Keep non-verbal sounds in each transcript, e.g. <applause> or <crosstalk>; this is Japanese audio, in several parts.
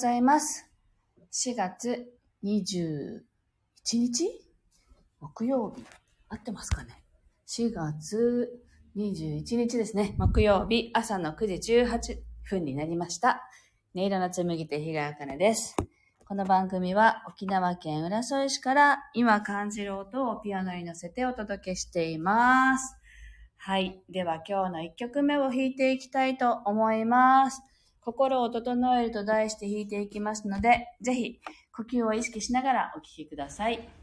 ございます。4月21日？木曜日。合ってますかね ?4 月21日ですね。木曜日朝の9時18分になりました。音色の紡ぎ手日川茜です。この番組は沖縄県浦添市から今感じる音をピアノに乗せてお届けしています。はい。では今日の1曲目を弾いていきたいと思います。心を整えると題して弾いていきますので、ぜひ呼吸を意識しながらお聴きください。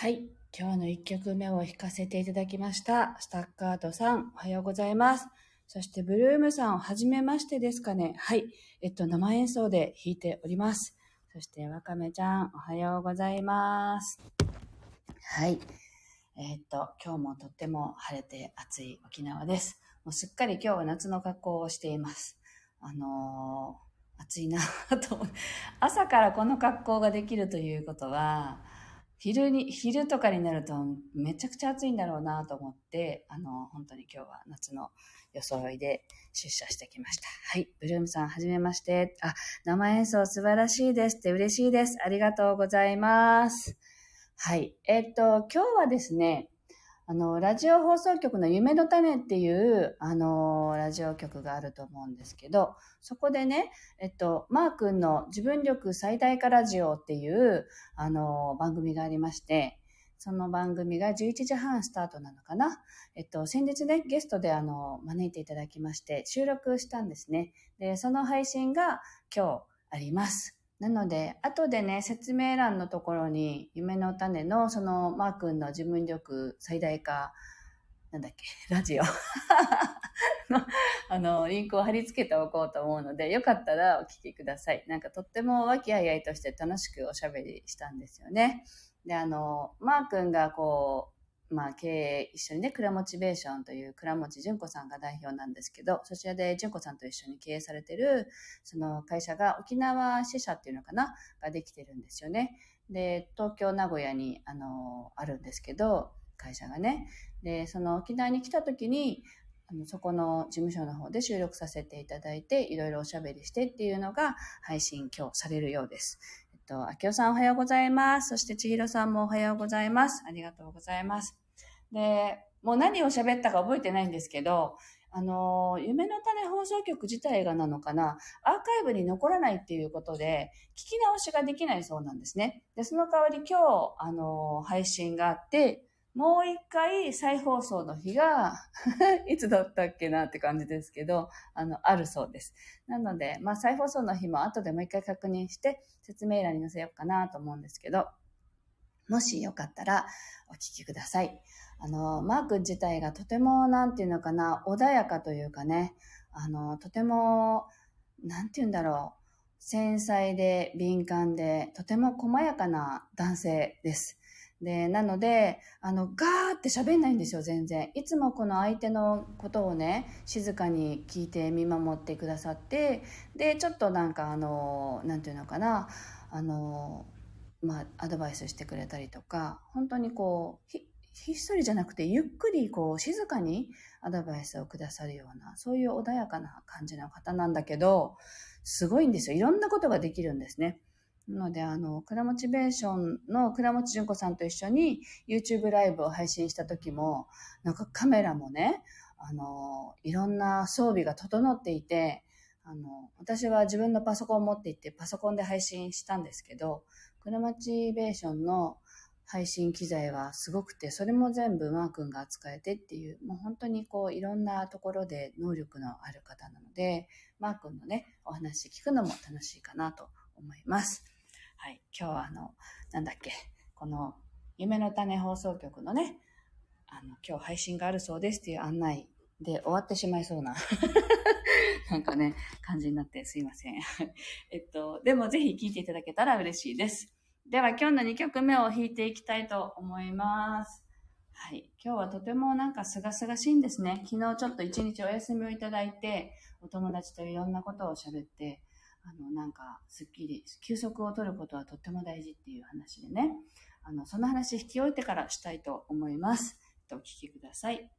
はい。今日の1曲目を弾かせていただきました。スタッカートさん、おはようございます。そして、ブルームさん、はじめましてですかね。はい。えっと、生演奏で弾いております。そして、わかめちゃん、おはようございます。はい。えっと、今日もとっても晴れて暑い沖縄です。もうすっかり今日は夏の格好をしています。あのー、暑いなと。朝からこの格好ができるということは、昼に、昼とかになるとめちゃくちゃ暑いんだろうなと思って、あの、本当に今日は夏の装いで出社してきました。はい。ブルームさん、はじめまして。あ、生演奏素晴らしいですって嬉しいです。ありがとうございます。はい。えっと、今日はですね、あの、ラジオ放送局の夢の種っていう、あの、ラジオ局があると思うんですけど、そこでね、えっと、マー君の自分力最大化ラジオっていう、あの、番組がありまして、その番組が11時半スタートなのかな？えっと、先日ね、ゲストであの、招いていただきまして、収録したんですね。で、その配信が今日あります。なので、後でね、説明欄のところに、夢の種のそのマー君の自分力最大化なんだっけ、<laughs> ラジオ <laughs> の、あの、リンクを貼り付けておこうと思うので、よかったらお聞きください。なんかとっても和気あいあいとして楽しくおしゃべりしたんですよね。で、あの、マー君がこう、まあ、経営一緒にね、クラモチベーションという倉持純子さんが代表なんですけど、そちらで純子さんと一緒に経営されてる、その会社が沖縄支社っていうのかな、ができてるんですよね。で、東京、名古屋に、あの、あるんですけど、会社がね。で、その沖縄に来た時に、あのそこの事務所の方で収録させていただいて、いろいろおしゃべりしてっていうのが配信今日されるようです。と、あきおさんおはようございます。そしてちひろさんもおはようございます。ありがとうございます。で、もう何を喋ったか覚えてないんですけど、あの、夢の種放送局自体がなのかな、アーカイブに残らないっていうことで、聞き直しができないそうなんですね。で、その代わり今日、あの、配信があって、もう一回再放送の日が <laughs> いつだったっけなって感じですけど、あの、あるそうです。なので、まあ再放送の日も後でもう一回確認して説明欄に載せようかなと思うんですけど、もしよかったらお聞きください。あの、マーク自体がとても、なんていうのかな、穏やかというかね、あの、とても、なんていうんだろう、繊細で敏感で、とても細やかな男性です。で、なので、あの、ガーって喋んないんですよ、全然。いつもこの相手のことをね、静かに聞いて見守ってくださって、で、ちょっとなんかあの、なんていうのかな、あの、まあ、アドバイスしてくれたりとか、本当にこう、ひ、ひっそりじゃなくて、ゆっくりこう、静かにアドバイスをくださるような、そういう穏やかな感じの方なんだけど、すごいんですよ。いろんなことができるんですね。なので、あの、クラモチベーションの倉持純子さんと一緒に YouTube ライブを配信した時も、なんかカメラもね、あの、いろんな装備が整っていて、あの、私は自分のパソコンを持って行ってパソコンで配信したんですけど、クラモチベーションの配信機材はすごくて、それも全部マー君が扱えてっていう、もう本当にこういろんなところで能力のある方なので、マー君のね、お話聞くのも楽しいかなと思います。はい。今日はあの、なんだっけ、この、夢の種放送局のね、あの、今日配信があるそうですっていう案内で終わってしまいそうな <laughs> なんかね、感じになってすいません。<laughs> えっと、でもぜひ聴いていただけたら嬉しいです。では今日の2曲目を弾いていきたいと思います。はい。今日はとてもなんか清々しいんですね。昨日ちょっと一日お休みをいただいて、お友達といろんなことを喋って、あの、なんか、すっきり、休息を取ることはとっても大事っていう話でね、あの、その話引き終えてからしたいと思います。お聞きくださ。い。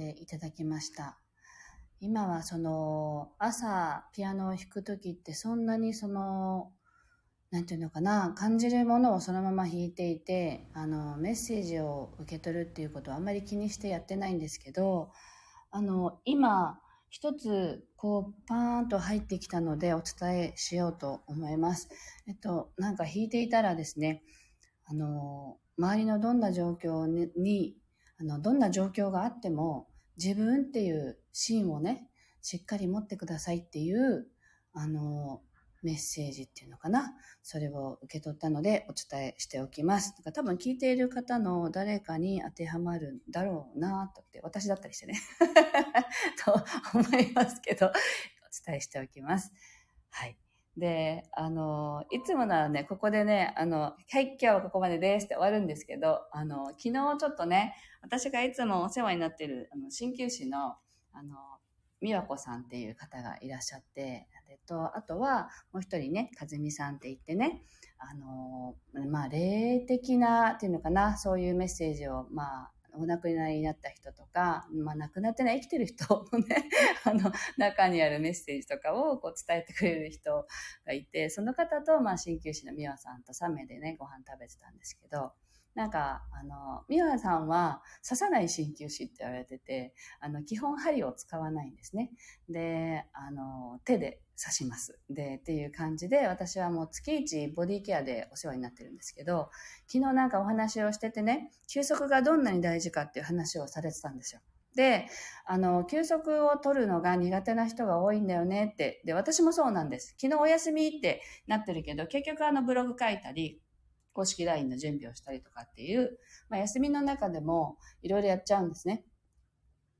ていただきました。今はその、朝ピアノを弾くときってそんなにその、なんていうのかな、感じるものをそのまま弾いていて、あの、メッセージを受け取るっていうことはあんまり気にしてやってないんですけど、あの、今、一つ、こう、パーンと入ってきたのでお伝えしようと思います。えっと、なんか弾いていたらですね、あの、周りのどんな状況に、あの、どんな状況があっても、自分っていう芯をね、しっかり持ってくださいっていう、あの、メッセージっていうのかな。それを受け取ったのでお伝えしておきます。だか多分聞いている方の誰かに当てはまるんだろうなとって、私だったりしてね。<laughs> と思いますけど、お伝えしておきます。はい。で、あの、いつもならね、ここでね、あの、はい、今日はここまでですって終わるんですけど、あの、昨日ちょっとね、私がいつもお世話になってる、あの、鍼灸師の、あの、美和子さんっていう方がいらっしゃって、えっと、あとは、もう一人ね、和美さんって言ってね、あの、まあ、霊的なっていうのかな、そういうメッセージを、まあ、お亡くなりになった人とか、まあ、亡くなってない生きてる人のね、<laughs> あの、中にあるメッセージとかをこう伝えてくれる人がいて、その方と、まあ、鍼灸師の美和さんと3名でね、ご飯食べてたんですけど、なんか、あの、美和さんは刺さない鍼灸師って言われてて、あの、基本針を使わないんですね。で、あの、手で刺します。で、っていう感じで、私はもう月一ボディケアでお世話になってるんですけど、昨日なんかお話をしててね、休息がどんなに大事かっていう話をされてたんですよ。で、あの、休息を取るのが苦手な人が多いんだよねって。で、私もそうなんです。昨日お休みってなってるけど、結局あのブログ書いたり、公式 LINE の準備をしたりとかっていう、まあ、休みの中でもいろいろやっちゃうんですね。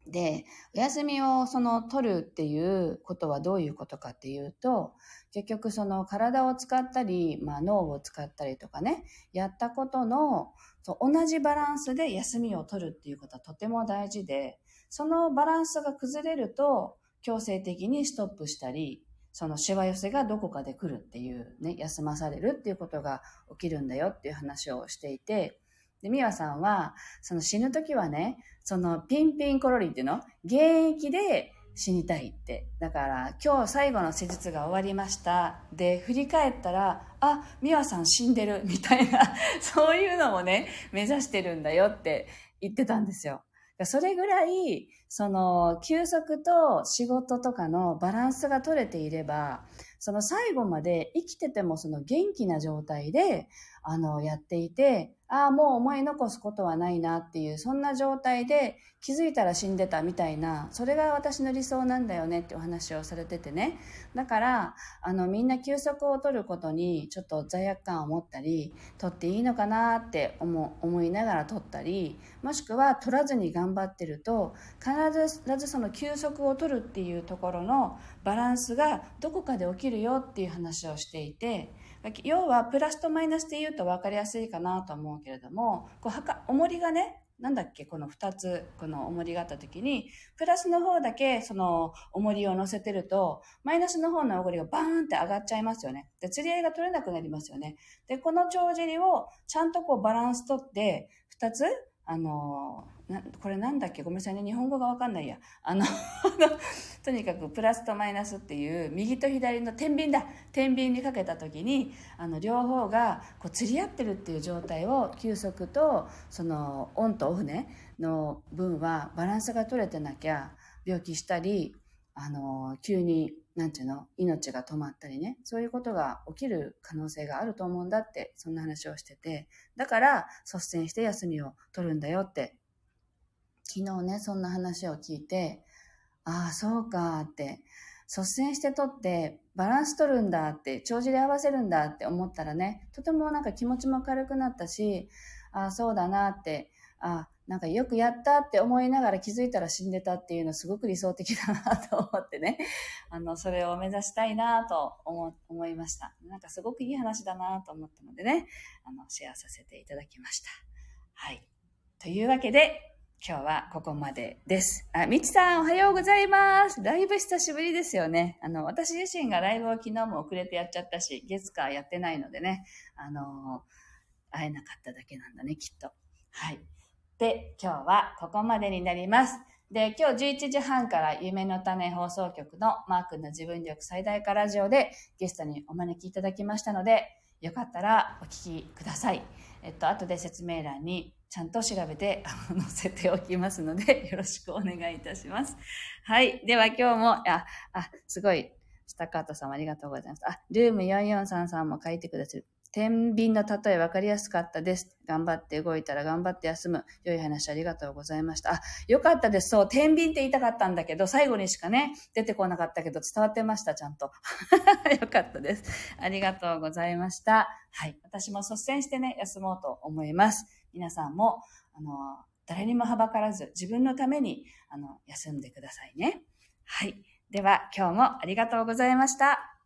で、お休みをその取るっていうことはどういうことかっていうと、結局その体を使ったり、まあ脳を使ったりとかね、やったことのそう同じバランスで休みを取るっていうことはとても大事で、そのバランスが崩れると強制的にストップしたり、そのしわ寄せがどこかで来るっていうね、休まされるっていうことが起きるんだよっていう話をしていて、で、ミワさんは、その死ぬ時はね、そのピンピンコロリっていうの現役で死にたいって。だから、今日最後の施術が終わりました。で、振り返ったら、あ、ミワさん死んでる、みたいな、そういうのもね、目指してるんだよって言ってたんですよ。それぐらい、その、休息と仕事とかのバランスが取れていれば、その最後まで生きててもその元気な状態で、あの、やっていて、ああ、もう思い残すことはないなっていう、そんな状態で気づいたら死んでたみたいな、それが私の理想なんだよねってお話をされててね。だから、あの、みんな休息を取ることにちょっと罪悪感を持ったり、取っていいのかなって思思いながら取ったり、もしくは取らずに頑張ってると、必ずその休息を取るっていうところのバランスがどこかで起きるよっていう話をしていて、要はプラスとマイナスで言うと分かりやすいかなと思うけれども、こうはか重りがね、なんだっけこの2つ、この重りがあった時に、プラスの方だけその重りを乗せてると、マイナスの方の重りがバーンって上がっちゃいますよね。で、釣り合いが取れなくなりますよね。で、この帳尻をちゃんとこうバランス取って、2つあの、なこれなんだっけ？ごめんなさいね。日本語がわかんないや。あの <laughs> とにかくプラスとマイナスっていう右と左の天秤だ天秤にかけた時にあの両方がこう釣り合ってるっていう状態を休息とそのオンとオフねの分はバランスが取れてなきゃ病気したりあの急になんていうの？命が止まったりね、そういうことが起きる可能性があると思うんだって、そんな話をしてて、だから率先して休みを取るんだよって、昨日ね、そんな話を聞いて、ああ、そうかって、率先して取ってバランス取るんだって、帳尻合わせるんだって思ったらね、とてもなんか気持ちも軽くなったし、ああ、そうだなって、あなんかよくやったって思いながら気づいたら死んでたっていうのすごく理想的だなと思ってね、<laughs> あの、それを目指したいなと思思いました。なんかすごくいい話だなと思ったのでね、あの、シェアさせていただきました。はい。というわけで、今日はここまでです。あ、みちさんおはようございます。ライブ久しぶりですよね。あの、私自身がライブを昨日も遅れてやっちゃったし、月火やってないのでね、あの、会えなかっただけなんだね、きっと。はい。で、今日はここまでになります。で、今日11時半から夢の種放送局のマークの自分力最大化ラジオでゲストにお招きいただきましたので、よかったらお聞きください。えっと、後で説明欄にちゃんと調べて載せておきますので、<laughs> よろしくお願いいたします。はい。では今日も、あ、あ、すごい、スタッカートさんありがとうございます。あ、ルーム4433も書いてくださる。天秤の例え分かりやすかったです。頑張って動いたら頑張って休む。良い話ありがとうございました。あ、よかったです。そう、天秤って言いたかったんだけど、最後にしかね、出てこなかったけど伝わってました、ちゃんと。<laughs> よかったです。ありがとうございました。はい。私も率先してね、休もうと思います。皆さんも、あの、誰にもはばからず、自分のために、あの、休んでくださいね。はい。では、今日もありがとうございました。